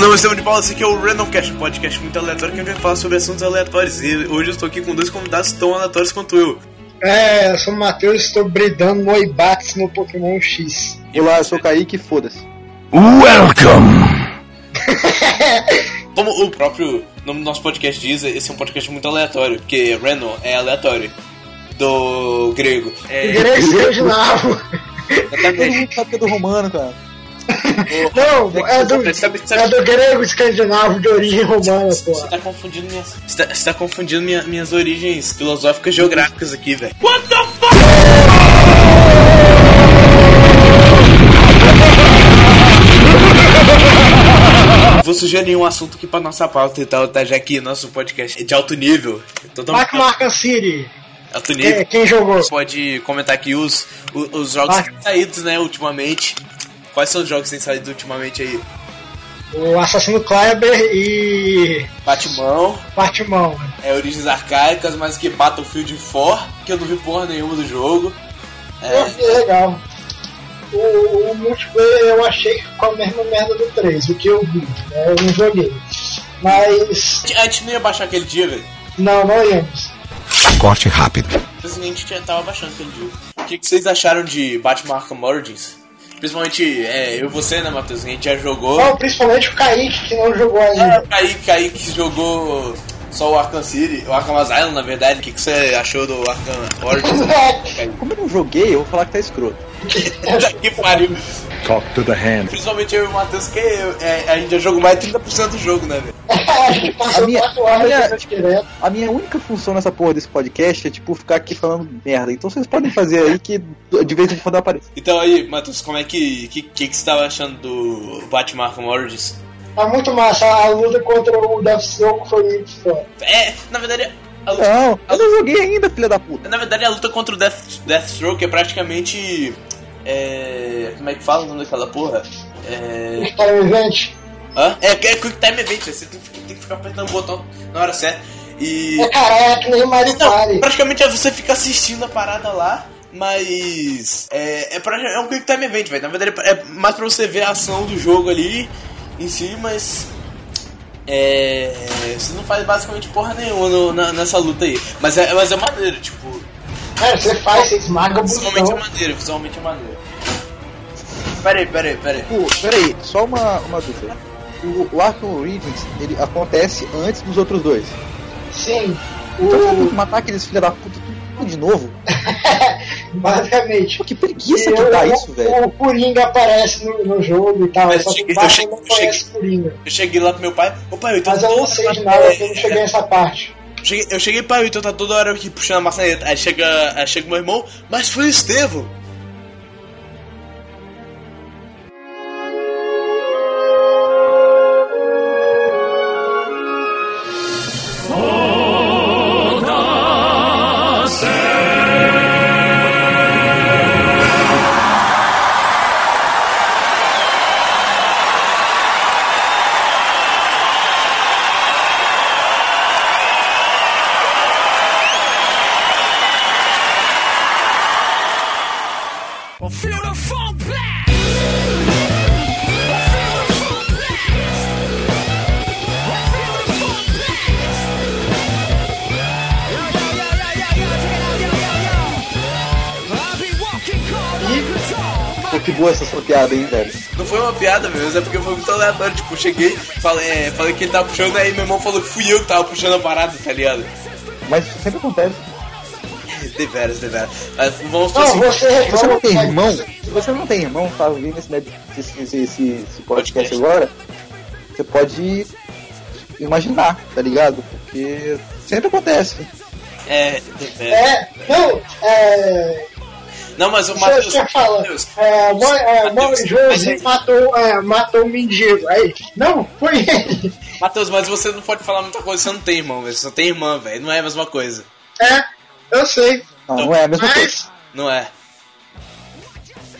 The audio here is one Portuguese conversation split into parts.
Meu nome é Estevam de Paula, esse aqui é o Randomcast, um podcast muito aleatório que a gente vai falar sobre assuntos aleatórios. E hoje eu estou aqui com dois convidados tão aleatórios quanto eu. É, eu sou o Matheus e estou bridando Noibax no Pokémon X. Olá, eu sou o Kaique, foda-se. Welcome! Como o próprio nome do nosso podcast diz, esse é um podcast muito aleatório, porque random é aleatório. Do grego. É, Grego escandinavo. Todo mundo sabe que é do romano, cara. Não, é do, Sabe- sabe- é do grego escandinavo de origem romana, Você pô. tá confundindo minhas. Você tá, você tá confundindo minha- minhas origens filosóficas geográficas aqui, velho. What the fuck? Vou sugerir um assunto aqui pra nossa pauta e tal, tá? Já que nosso podcast é de alto nível. Totalmente Mark Markham City. alto nível. Quem, quem jogou? Você pode comentar aqui os, os, os jogos Vai. que têm saído, né, ultimamente. Quais são os jogos que têm saído ultimamente aí? O Assassino Kleber e Batman, Batman. é Origens Arcaicas, mais que Battlefield 4, que eu não vi porra nenhuma do jogo. Eu É, achei legal. O, o multiplayer eu achei que ficou a mesma merda do 3, o que eu vi, né? Eu não joguei. Mas. a gente não ia baixar aquele dia, velho. Não, não íamos. Corte rápido. Simplesmente tinha- tava baixando aquele dia. O que, que vocês acharam de Batman Arkham Origins? Principalmente é, eu e você, né, Matheus? A gente já jogou. Não, principalmente o Kaique que não jogou É, ainda. o Kaique, Kaique jogou só o Arkham City, o Arkham Asylum, na verdade. O que, que você achou do Arkham Origins? Kaique? Como eu não joguei, eu vou falar que tá escroto. Que pariu. Talk to the hand. Principalmente eu e o Matheus, que é, a gente já jogou mais de 30% do jogo, né, velho? a passou A minha- 4 horas a minha- direto. A minha única função nessa porra desse podcast é, tipo, ficar aqui falando merda. Então vocês podem fazer aí que de vez em quando aparece. Então aí, Matheus, como é que. que, que, que você tava achando do Batman Arkham Origins? Tá muito massa. A luta contra o Deathstroke foi muito foda. É, na verdade. A luta, Não, eu não joguei ainda, filha da puta. na verdade, a luta contra o Death, Deathstroke é praticamente. É. Como é que fala o nome daquela porra? É. Está no evento. Hã? É, é Quick Time Event, você tem que, tem que ficar apertando o botão na hora certa. E. É cara, é que nem Mario Então, Party. praticamente é você fica assistindo a parada lá, mas é, é, pra- é um quick time event, velho. Na verdade é mais pra você ver a ação do jogo ali em si, mas é, você não faz basicamente porra nenhuma no- na- nessa luta aí. Mas é, mas é maneiro, tipo, É, você faz, você esmaga o visualmente é maneiro, visualmente é maneiro. Pera aí, pera aí, pera aí. Pô, peraí, só uma, uma dúvida. O, o Arkham Origins, ele acontece antes dos outros dois. Sim. Então eu vou ter O... que matar aqueles filha da puta tudo, de novo. Basicamente. Pô, que preguiça E que o- dá isso, velho. O Coringa aparece no, no jogo e tal. Mas só que cheguei- o eu cheguei- eu conhece o Coringa. Eu cheguei lá pro meu pai, ô pai, então Mas eu não sei de nada, eu não cheguei nessa parte. Cheguei, eu cheguei pra então tá toda hora aqui puxando a maçaneta. Aí chega, aí chega meu irmão, mas foi o Estevão. Uma piada mesmo, é porque foi muito aleatório. Tipo, cheguei, falei, é, falei que ele tava puxando, aí meu irmão falou que fui eu que tava puxando a parada, tá ligado? Mas isso sempre acontece. Deveras, deveras. Mas vamos Não, assim. você Se você não tem irmão, se você não tem irmão, tá ouvindo esse, esse, esse, esse podcast agora, você pode imaginar, tá ligado? Porque sempre acontece. É, deveras. É, não, é. Não, mas o Matheus. você fala, Matheus, é, é, Matheus, José matou, é, matou o mendigo. Aí, não, foi ele. Matheus, mas você não pode falar muita coisa, você não tem irmão, velho. Você só tem irmã, velho. Não é a mesma coisa. É, eu sei. Não, não é a mesma coisa. Mas, Não é.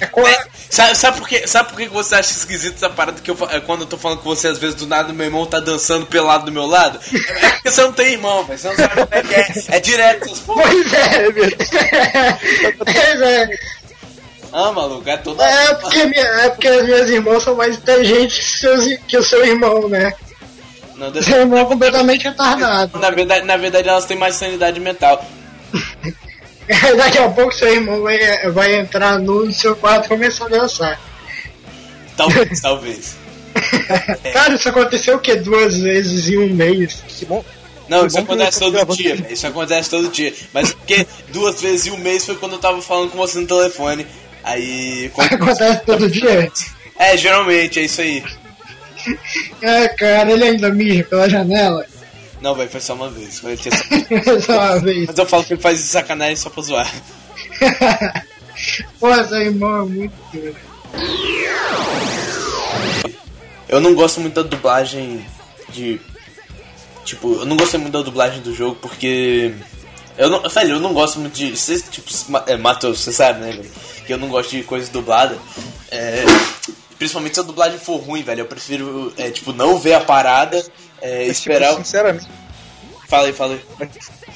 É, Sabe, sabe por quê? Sabe por que você acha esquisito essa parada que eu é quando eu tô falando com você, às vezes do nada meu irmão tá dançando pelado do meu lado? É porque você não tem irmão, velho. Você não sabe como é que é. É direto essas porra. Pois é, meu. Pois é. Ah, maluco, é toda. É porque, minha, é porque as minhas irmãs são mais inteligentes que, que o seu irmão, né? Não, Seu irmão é completamente retardado. na, verdade, na verdade, elas têm mais sanidade mental. Daqui a pouco seu irmão vai, vai entrar no seu quarto e começar a dançar. Talvez, talvez. Cara, isso aconteceu o quê? Duas vezes em um mês. Que bom. Não, isso acontece todo dia, isso. velho. Isso acontece todo dia. Mas porque duas vezes em um mês foi quando eu tava falando com você no telefone. Aí. quando- Acontece todo dia. É, geralmente, é isso aí. É, cara, ele ainda mija pela janela. Não, velho, foi só uma vez. Foi tinha só- Só uma vez. Mas eu falo que ele faz sacanagem só pra zoar. Pô, seu irmão é muito doido. Eu não gosto muito da dublagem de. Tipo, eu não gostei muito da dublagem do jogo porque. Eu não, velho, eu não gosto muito de. Cê, tipo, é, Matheus, você sabe, né, velho? Que eu não gosto de coisa dublada. É, principalmente se a dublagem for ruim, velho. Eu prefiro, é, tipo, não ver a parada, é, Mas, tipo, esperar. sinceramente, Fala aí, fala aí. mas,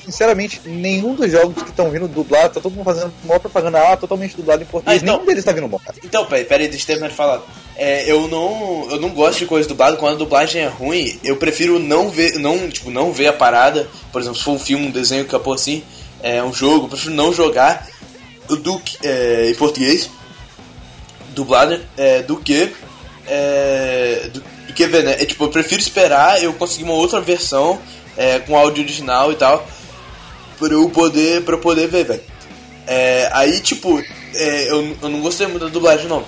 sinceramente, nenhum dos jogos que estão vindo dublado, tá todo mundo fazendo maior propaganda ah, totalmente dublado em português. Ah, então- Nenhum deles tá vindo bom. cara. Então, peraí, peraí, deixa eu terminar de falar. É, eu não, eu não gosto de coisa dublada. Quando a dublagem é ruim, eu prefiro não ver, não, tipo, não ver a parada. Por exemplo, se for um filme, um desenho que acabou assim, é um jogo, eu prefiro não jogar do que, é, em português, dublado, é, do que, é, do, do que ver, né? É, tipo, eu prefiro esperar eu conseguir uma outra versão é, com áudio original e tal, pra eu poder, pra eu poder ver, velho. É, aí, tipo, é, eu, eu não gostei muito da dublagem, não.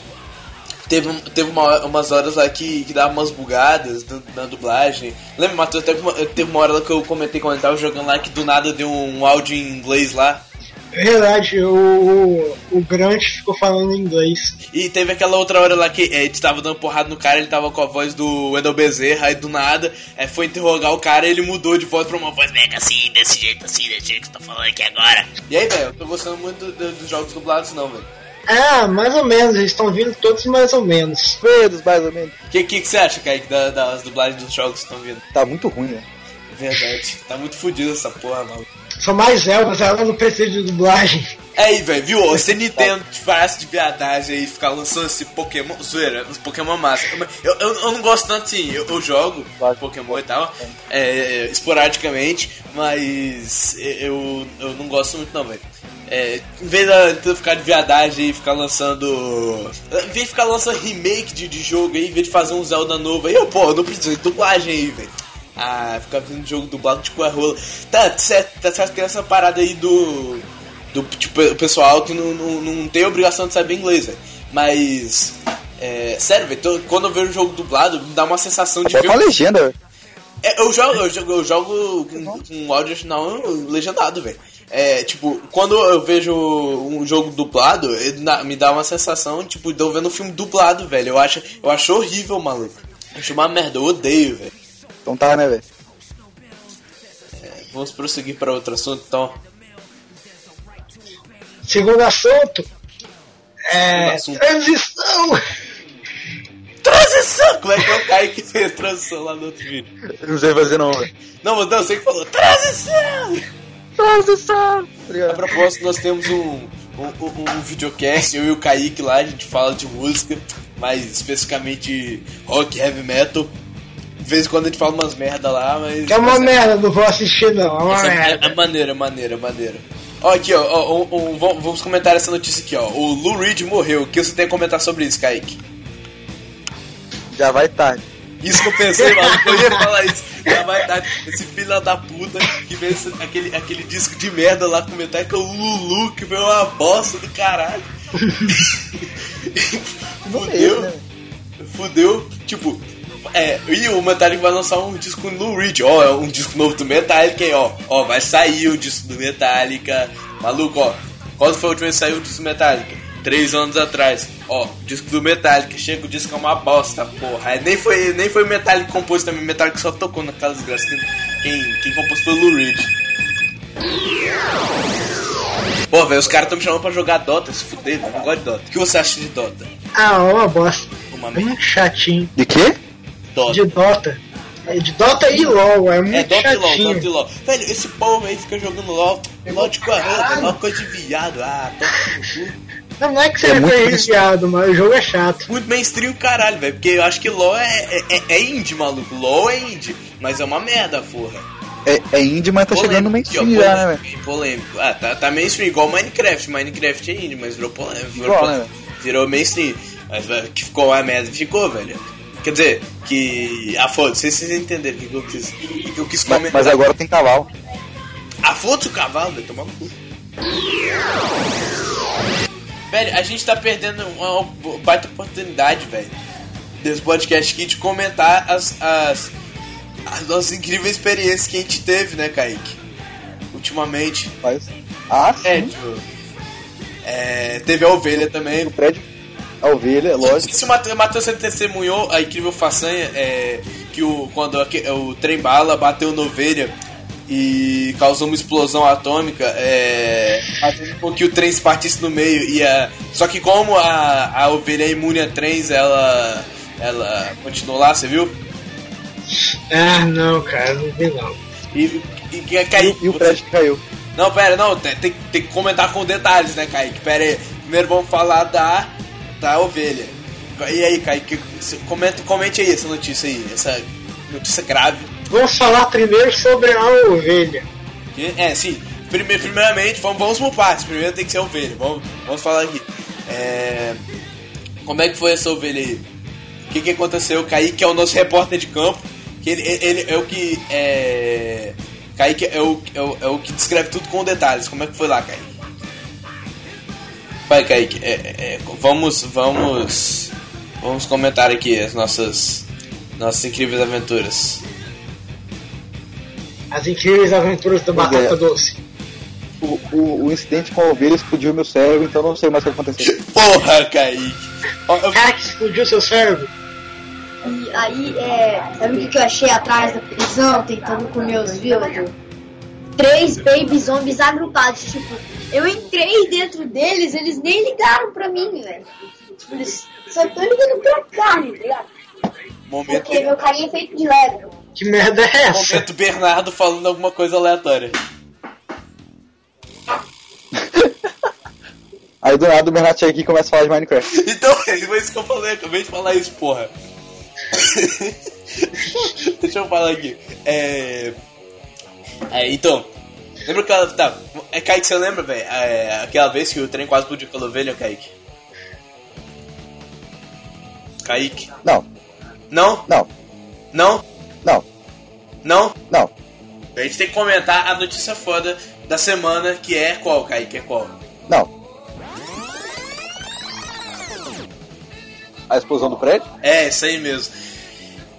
Teve, teve uma- umas horas lá que, que dava umas bugadas na, na dublagem. Lembra, Matheus? Até uma- teve uma hora lá que eu comentei quando eu tava jogando lá que do nada deu um áudio em inglês lá. É verdade, o, o Grant ficou falando em inglês. E teve aquela outra hora lá que é, a gente tava dando porrada no cara, ele tava com a voz do Wendel Bezerra, aí do nada é, foi interrogar o cara e ele mudou de voz pra uma voz mega assim, desse jeito assim, desse jeito que eu tô falando aqui agora. E aí, velho, eu tô gostando muito do- do- dos jogos dublados não, velho. Ah, mais ou menos, eles estão vindo todos mais ou menos. Todos, mais ou menos. O que, que, que você acha, Kaique, da- das dublagens dos jogos que estão vindo? Tá muito ruim, né? Verdade, tá muito fodido essa porra, mano. São mais elfas, ela não precisa de dublagem. É aí, velho, viu? Você Nintendo parece de viadagem aí e ficar lançando esse Pokémon. Zoeira, os Pokémon massa. Eu, eu, eu não gosto tanto assim, eu, eu jogo Pokémon e tal, é, esporadicamente, mas eu, eu não gosto muito não, velho. É, em vez de eu ficar de viadagem e ficar lançando. Em vez de ficar lançando remake de, de jogo aí, em vez de fazer um Zelda novo aí, eu, pô, não preciso de dublagem aí, velho. Ah, ficar vendo jogo dublado tipo é rola. Tá certo, tá certo que essa parada aí do. Do tipo, o pessoal que não, não, não tem obrigação de saber inglês, velho. Mas. É, sério, velho, tô- quando eu vejo um jogo dublado, me dá uma sensação de ver. Bota uma legenda, velho. É, eu jogo, eu jogo, eu jogo com, com áudio original legendado, velho. É, tipo, quando eu vejo um jogo dublado, na- me dá uma sensação, tipo, de eu vendo um filme dublado, velho. Eu acho, eu acho horrível, maluco. Eu acho uma merda, eu odeio, velho. Então tá, né, velho? Vamos prosseguir para outro assunto, então. Segundo assunto, é. Segundo assunto. Transição! Transição! Como é que é o Caio que fez transição lá no outro vídeo? Eu não sei fazer não, velho. Não, mas não, você que falou transição! Transição! A propósito, nós temos um, um, um, um videocast, eu e o Kaique lá, a gente fala de música, mais especificamente rock, heavy metal. De vez em quando a gente fala umas merda lá, mas. Que é uma merda, não vou assistir não, é uma Essa é, merda. é maneira, maneira, maneira. Ó, aqui, ó, ó, um- um- vamos comentar essa notícia aqui, ó. O Lou Reed morreu. O que você tem a comentar sobre isso, Kaique? Já vai tarde. Isso que eu pensei, mano. Eu ia falar isso. Já vai dar esse filho da puta que fez esse- aquele, aquele disco de merda lá com o Metallica, o Lulu, que foi uma bosta do caralho. Fudeu. né? Fudeu. Tipo, é, e o Metallica vai lançar um disco com o Lou Reed. Ó, é um disco novo do Metallica, hein, ó. Ó, vai sair o disco do Metallica. Maluco, ó. Quando foi a última vez que saiu o disco do Metallica? Três anos atrás. Ó, disco do Metallica. Chega o disco é uma bosta, porra. Aí nem foi, nem foi o Metallica que compôs também. O Metallica só tocou naquela desgraça. Quem, quem, quem compôs foi o Lou Reed. Pô, velho, os caras tão me chamando pra jogar Dota, se fuder, não gosto de Dota. O que você acha de Dota? Ah, uma bosta. Uma É merda. muito chatinho. De quê? Dota. De Dota. É de Dota e LOL, é muito É, Dota e LOL, chatinho. Dota e LOL. Velho, esse povo aí fica jogando LOL. LOL de 40, LOL coisa de viado. Ah, cu. Não, não é que É seja muito prejudiciado, mas o jogo é chato. Muito mainstream caralho, velho. Porque eu acho que LOL é, é, é- é indie, maluco. LOL é indie. Mas é uma merda, porra. É, é indie, mas tá chegando no Polêmico, mainstream ó, já, né, velho? polêmico, Polêmico. Ah, tá, tá mainstream, igual Minecraft. Minecraft é indie, mas virou polêmico. Virou, Igual, polêmico. né? virou mainstream. Mas velho, que ficou uma merda, ficou, velho. Quer dizer, que. Ah, foda-se, vocês entenderam o que eu quis, que eu quis Mas, comentar. mas agora tem cavalo. Ah, foda-se o cavalo, velho, tomar no cu. Velho, a gente tá perdendo uma baita oportunidade, velho, desse podcast aqui de comentar as, as, as nossas incríveis experiências que a gente teve, né, Kaique? Ultimamente. Mas... Ah, sim. É, tipo. É, teve a ovelha também. O prédio, a ovelha, é lógico. Se o o Matheus testemunhou a incrível façanha é, que o, quando o trem bala bateu na ovelha e causou uma explosão atômica, é, fazendo com que o trem se partisse no meio. E a, só que como a, a ovelha é imune a trens, ela, ela continuou lá, você viu? Ah, não, cara, não vi não. E, e, e, Kaique, E o você- prédio que caiu. Não, pera, não, tem, tem, tem que comentar com detalhes, né, Kaique? Pera aí. Primeiro vamos falar da, da ovelha. E aí, Kaique, comenta, comente aí essa notícia aí, essa notícia grave. Vamos falar primeiro sobre a ovelha. É, sim. Prime- primeiramente, vamos, vamos por partes. Primeiro tem que ser a ovelha. Vamos, vamos falar aqui. É, como é que foi essa ovelha aí? O que, que aconteceu? Kaique é o nosso repórter de campo. Que ele, ele é o que. É... Kaique é o, é, o, é o que descreve tudo com detalhes. Como é que foi lá, Kaique? Vai, Kaique. é, é, vamos, vamos. Vamos comentar aqui as nossas. Nossas incríveis aventuras. As incríveis aventuras da Pois batata é. doce. O, o, o incidente com a ovelha explodiu meu cérebro, então não sei mais o que aconteceu. Porra, Kaique! Cara que explodiu seu cérebro. E aí, é, sabe o que, que eu achei atrás da prisão, tentando comer os villagers? Três baby zombies agrupados, tipo, eu entrei dentro deles, eles nem ligaram pra mim, velho. Tipo, eles só estão ligando pra carne, tá ligado? Momento, Porque meu carinha é feito de Lego. Que merda é essa? momento Bernardo falando alguma coisa aleatória. Aí do nada o Bernardo chega aqui e começa a falar de Minecraft. Então, foi isso que eu falei, acabei de falar isso, porra. Deixa eu falar aqui. É. É, então. Lembra aquela. Tá, é Kaique, você lembra, velho? É, aquela vez que o trem quase explodiu pela ovelha, Kaique? Kaique? Não, Não? não, Não? não, Não? não. A gente tem que comentar a notícia foda da semana, que é qual, Kaique? É qual? Não. A explosão do prédio? É, isso aí mesmo.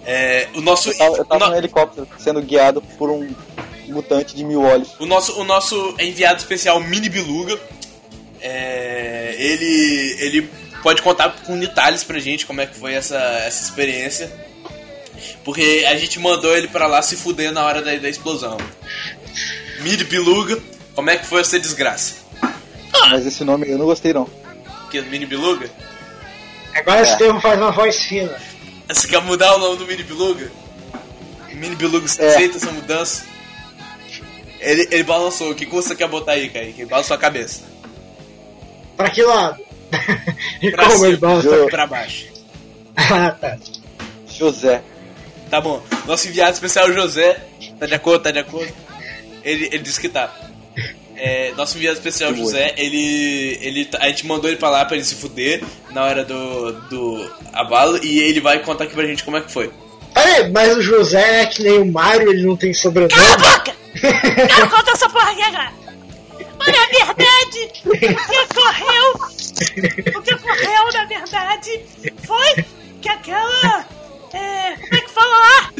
É, o nosso. Eu tava, eu tava no- no helicóptero sendo guiado por um mutante de mil olhos. O nosso, o nosso enviado especial Mini Biluga, é, ele, ele pode contar com detalhes pra gente como é que foi essa, essa experiência. Porque a gente mandou ele pra lá se fuder na hora da, da explosão. Mini Biluga, como é que foi essa desgraça? Mas esse nome eu não gostei não. Que Mini Biluga? Agora esse É. termo faz uma voz fina. Você quer mudar o nome do Mini Biluga? Mini Biluga É. aceita essa mudança? Ele, ele balançou. O que que você quer botar aí, Kaique? Ele balançou a cabeça. Pra que lado? e Pra como cima. ele balança? Eu- Pra baixo. Ah, tá. José. Tá bom. Nosso enviado especial José. Tá de acordo, tá de acordo? Ele, ele disse que tá. É, nosso enviado especial Que José, ele, ele. tá- A gente mandou ele pra lá pra ele se fuder na hora do, do abalo e ele vai contar aqui pra gente como é que foi. Peraí, mas o José é que nem o Mario, ele não tem sobrenome. Não conta essa porra aqui agora. Mas na verdade, o que ocorreu, o que ocorreu na verdade foi que aquela, é, como é que fala lá?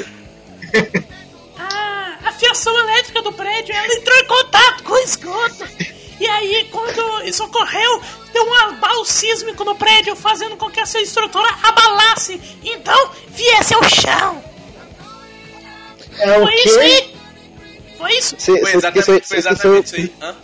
A, a fiação elétrica do prédio, ela entrou em contato com o esgoto. E aí, quando isso ocorreu, deu um abalo sísmico no prédio, fazendo com que essa estrutura abalasse. Então, viesse ao chão. É o Foi isso aí. Foi exatamente, esqueceu, foi você exatamente isso esqueceu, aí. Hã?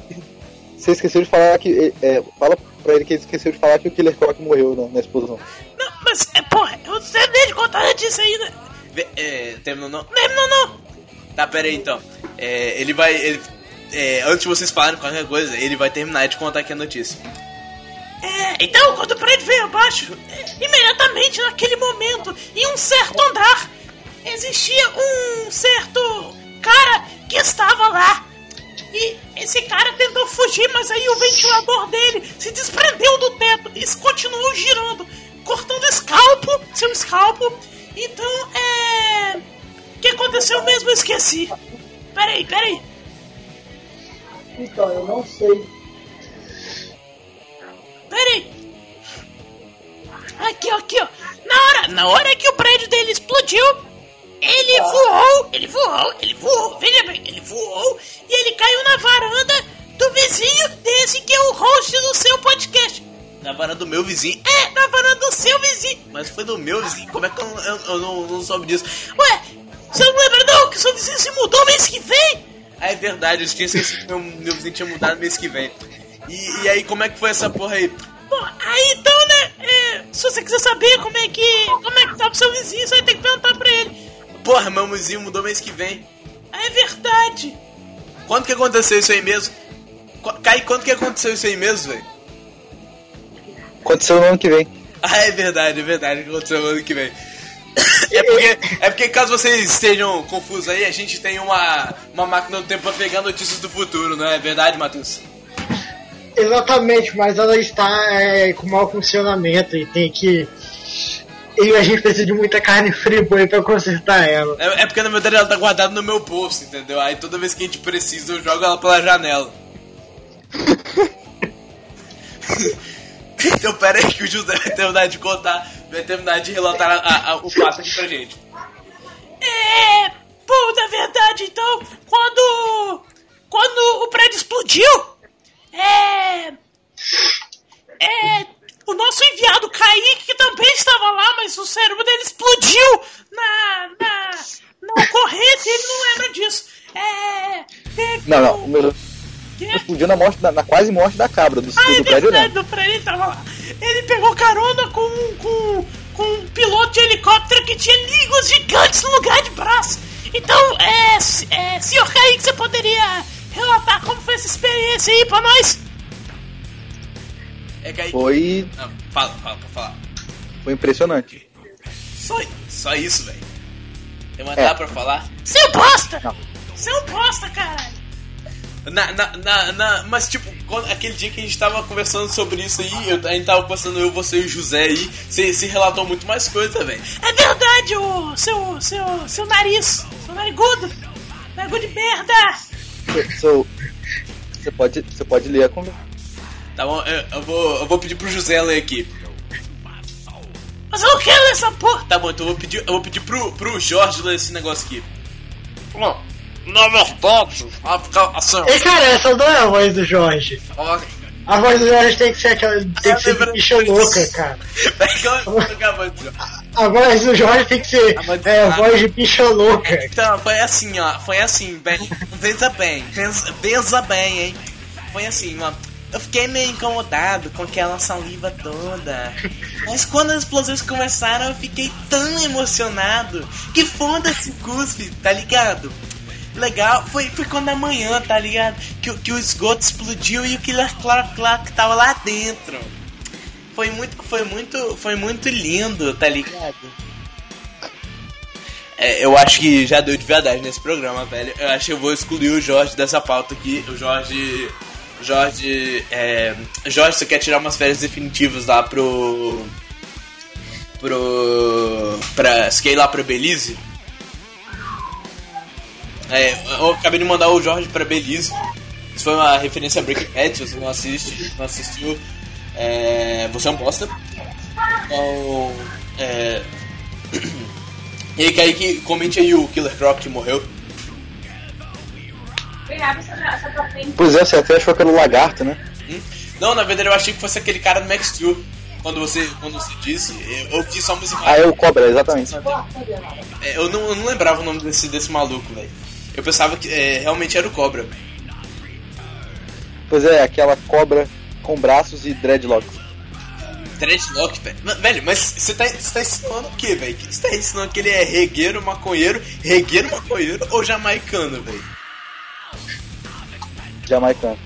você esqueceu de falar que. É, fala pra ele que ele esqueceu de falar que o Killer Croc morreu na, na explosão. Não, mas, é, porra, eu terminei de contar a notícia ainda. Vê- É, terminou não? Não, não, não. Tá, pera aí então. É, ele vai. ele- é, antes de vocês falarem qualquer coisa, ele vai terminar de contar aqui a notícia. É, então, quando o prédio veio abaixo, é, imediatamente naquele momento, em um certo andar, existia um certo cara que estava lá. E esse cara tentou fugir, mas aí o ventilador dele se desprendeu do teto e continuou girando, cortando escalpo, seu escalpo. Então, é. O que aconteceu mesmo? Eu esqueci. Peraí, peraí. Então, eu não sei. Peraí. Aqui, ó, aqui, ó. Na hora, na hora que o prédio dele explodiu, ele voou, ele voou, ele voou, veja bem, ele voou e ele caiu na varanda do vizinho desse que é o host do seu podcast. Na varanda do meu vizinho. É, na varanda do seu vizinho. Mas foi do meu vizinho. Como é que eu, eu- eu não, não soube disso? Ué, você não lembra não que seu vizinho se mudou mês que vem? Ah, é verdade, eu tinha esquecido que meu, meu vizinho tinha mudado mês que vem. E, e aí, como é que foi essa porra aí? Bom, aí então, né, é, se você quiser saber como é que como é que tá o seu vizinho, você vai ter que perguntar pra ele. Porra, meu vizinho mudou mês que vem. Ah, É verdade. Quando que aconteceu isso aí mesmo? Qu- Kai, quando que aconteceu isso aí mesmo, velho? Aconteceu no ano que vem. Ah, é verdade, é verdade, que aconteceu no ano que vem. É porque, é porque caso vocês estejam confusos aí, a gente tem uma, uma máquina do tempo pra pegar notícias do futuro, não é verdade, Matheus? Exatamente, mas ela está é, com mau funcionamento e tem que. E a gente precisa de muita carne friboi pra consertar ela. É, é porque na verdade ela tá guardada no meu bolso, entendeu? Aí toda vez que a gente precisa eu jogo ela pela janela. então pera aí que o José vai terminar de contar, vai terminar de relatar a- a- o fato aqui pra gente. É, pô, explodiu na, morte, na, na quase morte da cabra do, Ah, é do prédio, verdade, não. do prédio ele tava lá. Ele pegou carona com, com, com um piloto de helicóptero que tinha línguas gigantes no lugar de braço. Então, é, é senhor Kaique, você poderia relatar como foi essa experiência aí pra nós? É que aí. Foi, Não, fala, fala, pra falar. foi impressionante. Só, só isso, velho. Tem mais É. nada pra falar? Você é bosta! Não. Você é bosta, caralho! Na, na, na, na- mas tipo, quando- aquele dia que a gente tava conversando sobre isso aí, eu, a gente tava conversando eu, você e o José aí, você se relatou muito mais coisa, velho. É verdade, o seu, seu, seu nariz, seu narigudo, narigudo de merda! So, você, pode, você pode ler a conversa. Tá bom, eu, eu vou, eu vou pedir pro José ler aqui. Mas eu não quero essa porra! Tá bom, então eu vou pedir, eu vou pedir pro, pro Jorge ler esse negócio aqui. Bom, na verdade, assim, E cara, essa não é a voz do Jorge. A voz do Jorge tem que ser aquela. tem que ser de bicha louca, cara. Eu a voz do Jorge. A voz do Jorge tem que ser A é, a voz de bicha louca. Então, foi assim, ó. Foi assim, bem. Pensa bem. Pensa bem, hein? Foi assim, ó. Eu fiquei meio incomodado com aquela saliva toda. Mas quando as explosões começaram, eu fiquei tão emocionado que foda-se cuspe, tá ligado? Legal, foi, foi quando amanhã, tá ligado? Que, que o esgoto explodiu e o Killer Clark Clark tava lá dentro. Foi muito, foi muito, foi muito lindo, tá ligado? É, eu acho que já deu de verdade nesse programa, velho. Eu acho que eu vou excluir o Jorge dessa pauta aqui. O Jorge. Jorge. É, Jorge, você quer tirar umas férias definitivas lá pro. Pro. Pra. Ir lá pra Belize? É, eu acabei de mandar o Jorge pra Belize. Isso foi uma referência a Breaking Bad, se você não assiste, não assistiu. É, você é um bosta. Então. É. E aí, Kaique, comente aí o Killer Croc que morreu. Pois é, você até achou que era o lagarto, né? Hum? Não, na verdade eu achei que fosse aquele cara do Max Steel. Quando você, quando você disse, eu ouvi só. Ah, é o cobra, exatamente. É, eu, não, eu não lembrava o nome desse, desse maluco, velho. Eu pensava que é, realmente era o Cobra. Pois é, aquela cobra com braços e dreadlocks. Dreadlock, velho. Velho, mas você tá, você tá ensinando o quê, velho? Você tá ensinando que ele é regueiro, maconheiro, regueiro, maconheiro ou jamaicano, velho? Jamaicano.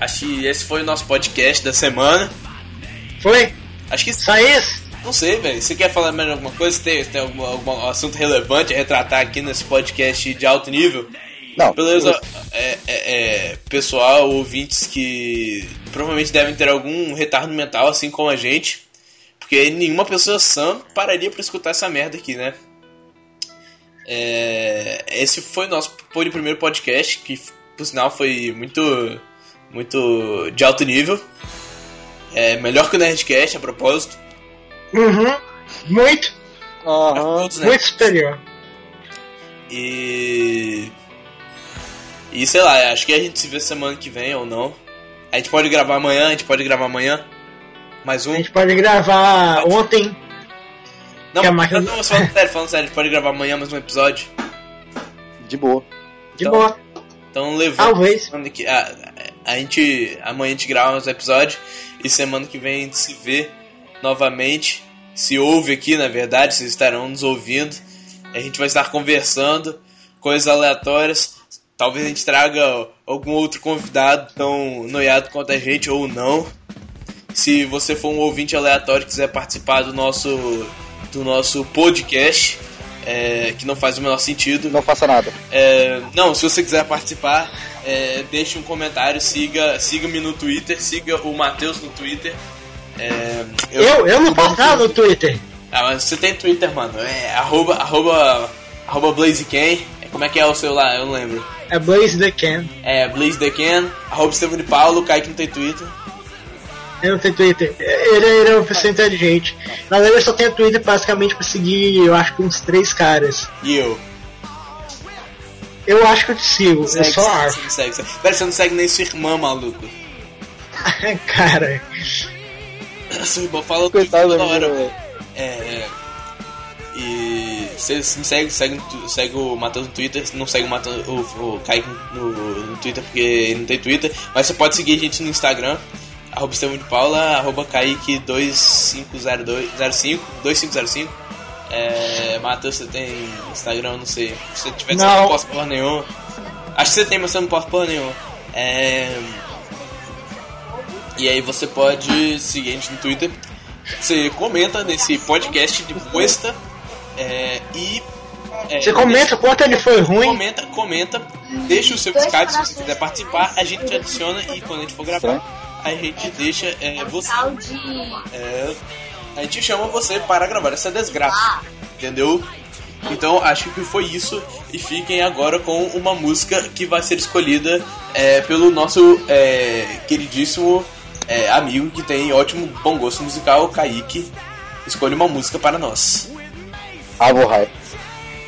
Acho que esse foi o nosso podcast da semana. Foi? Acho que Só isso? Não sei, velho. Você quer falar mais alguma coisa? Tem, tem algum, algum assunto relevante a retratar aqui nesse podcast de alto nível? Não, Beleza, é, é, é, pessoal, ouvintes que provavelmente devem ter algum retardo mental, assim como a gente. Porque nenhuma pessoa sã pararia pra escutar essa merda aqui, né? É, esse foi o nosso foi o primeiro podcast, que por sinal foi muito, muito de alto nível. É, melhor que o Nerdcast, a propósito. Uhum. Muito, Aham. Todos, né? muito superior. E. E sei lá, acho que a gente se vê semana que vem ou não. A gente pode gravar amanhã, a gente pode gravar amanhã. Mais um. A gente pode gravar ontem. Não, que a não, máquina- não, falando sério, falando sério, a gente pode gravar amanhã mais um episódio. De boa. De Então, boa. Então levando. Talvez. que- A, a gente. Amanhã a gente grava mais um episódio. E semana que vem a gente se vê novamente. Se ouve aqui, na verdade, vocês estarão nos ouvindo. A gente vai estar conversando, coisas aleatórias. Talvez a gente traga algum outro convidado tão noiado quanto a gente ou não. Se você for um ouvinte aleatório e quiser participar do nosso, do nosso podcast, é, que não faz o menor sentido, Não faça nada. é, não, se você quiser participar, é, deixe um comentário, siga, siga-me no Twitter, siga o Matheus no Twitter. É, Eu, eu não posso nada no Twitter. Ah, mas você tem Twitter, mano. É arroba, arroba, arroba BlazeCan. É, Como é que é o seu lá? Eu não lembro. É Blaze the Can. É BlazeTheCan, arroba Estevão de Paulo, Kaique não tem Twitter. Eu não tenho Twitter. Ele, ele é uma pessoa inteligente. Na verdade, eu só tenho Twitter basicamente pra seguir, eu acho que uns três caras. E eu. Eu acho que eu te sigo, eu Segue, só segue, acho. segue, segue, segue. Pera, você não segue nem sua irmã, maluco. Cara, Fala Coitado toda da hora. É, é. E você me segue, segue, segue o Matheus no Twitter, não segue o, Matheus, o, o Kaique no, no Twitter porque ele não tem Twitter, mas você pode seguir a gente no Instagram, arroba Estevão de Paula, arroba Kaique250205, 2505. É, Matheus, você tem Instagram, não sei. Se você tiver, você Não. não posta porra nenhuma. Acho que você tem, mas você não posta porra nenhuma. É... E aí você pode seguir a gente no Twitter. Você comenta nesse podcast de Cuesta. É, e. é, você comenta quanto ele foi ruim. Comenta, comenta, deixa o seu Skype se você quiser participar, a gente te adiciona e quando a gente for gravar, a gente deixa é, você. É, a gente chama você para gravar essa desgraça. Entendeu? Então acho que foi isso. E fiquem agora com uma música que vai ser escolhida é, pelo nosso é, queridíssimo é, amigo que tem ótimo bom gosto musical, Kaique. Escolhe uma música para nós. Avohai.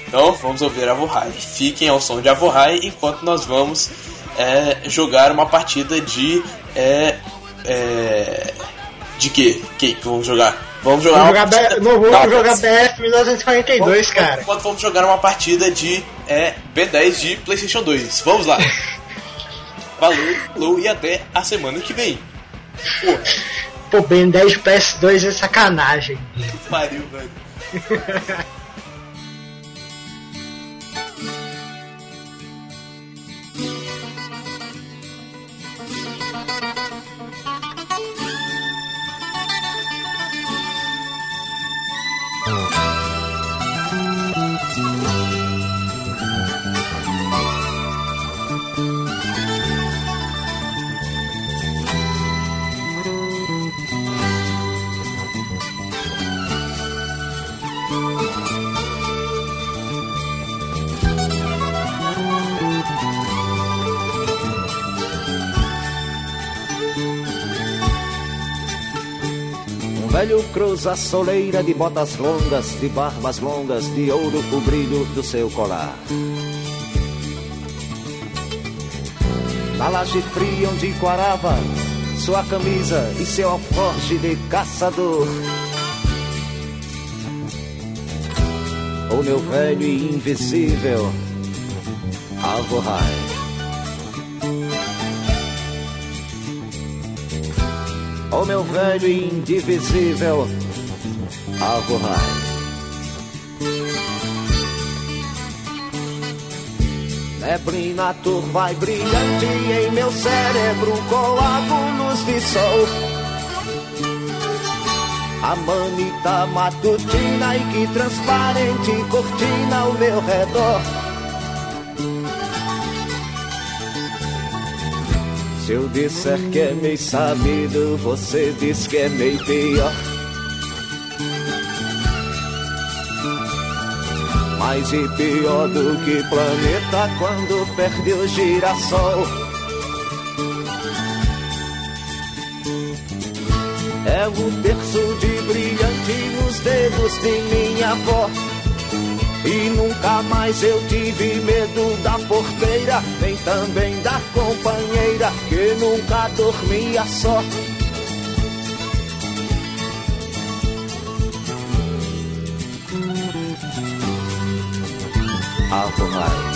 Então vamos ouvir Avohai. Fiquem ao som de Avohai enquanto nós vamos é, jogar uma partida de. É, é, de quê? Que que vamos jogar? Vamos jogar Vamos uma jogar, partida. Não vou Não, jogar BF 1942, cara. Enquanto vamos jogar uma partida de é, B10 de PlayStation 2. Vamos lá. Valeu, falou e até a semana que vem. Porra, Pô, Ben 10 de PS2 é sacanagem. que pariu, velho. velho cruza a soleira de botas longas, de barbas longas, de ouro o brilho do seu colar. Na laje fria onde quarava sua camisa e seu alforje de caçador. O meu velho e invisível Alvorrai. O meu velho e indivisível Alvorrai. Neblina turva e brilhante em meu cérebro, coágulos de sol. A manita matutina e que transparente cortina ao meu redor. Se eu disser que é meio sabido, você diz que é meio pior. Mais e pior do que planeta quando perde o girassol. É o terço de brilhante nos dedos de minha avó. E nunca mais eu tive medo da porteira, nem também da companheira que nunca dormia só. Alcohol. Alcohol.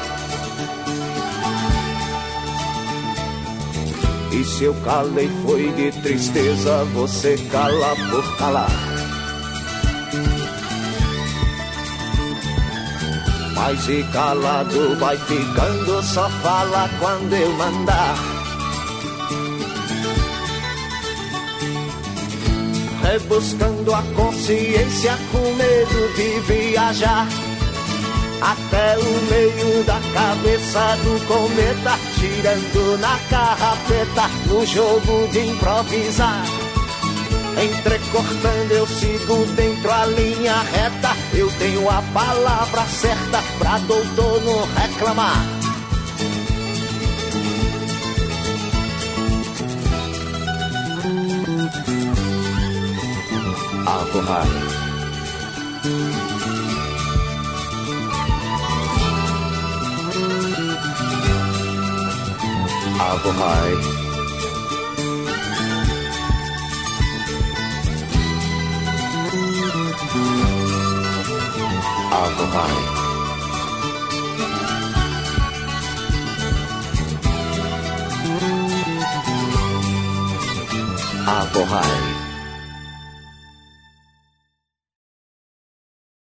E se eu calei foi de tristeza, você cala por calar. Mas e calado vai ficando, só fala quando eu mandar. Rebuscando a consciência com medo de viajar. Até o meio da cabeça do cometa, tirando na carrapeta, no jogo de improvisar. Entrecortando eu sigo dentro a linha reta. Eu tenho a palavra certa pra doutor não reclamar Apple High. Apple High. Apple High.